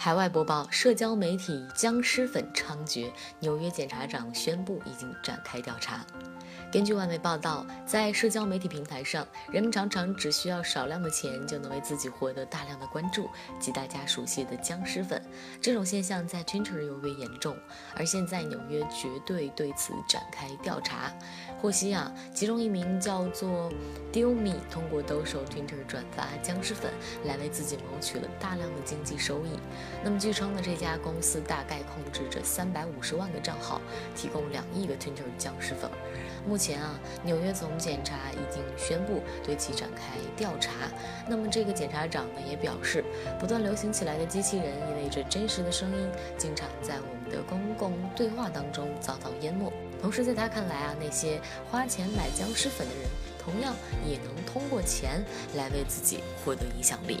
海外播报：社交媒体僵尸粉猖獗，纽约检察长宣布已经展开调查。根据外媒报道，在社交媒体平台上，人们常常只需要少量的钱就能为自己获得大量的关注，即大家熟悉的僵尸粉。这种现象在 Twitter 尤为严重，而现在纽约绝对对此展开调查。获悉啊，其中一名叫做 Dumi 通过兜售 Twitter 转发僵尸粉来为自己谋取了大量的经济收益。那么据称呢，这家公司大概控制着三百五十万个账号，提供两亿个 Twitter 僵尸粉。目前啊，纽约总检察已经宣布对其展开调查。那么这个检察长呢也表示，不断流行起来的机器人意味着真实的声音经常在我们的公共对话当中遭到淹没。同时，在他看来啊，那些花钱买僵尸粉的人，同样也能通过钱来为自己获得影响力。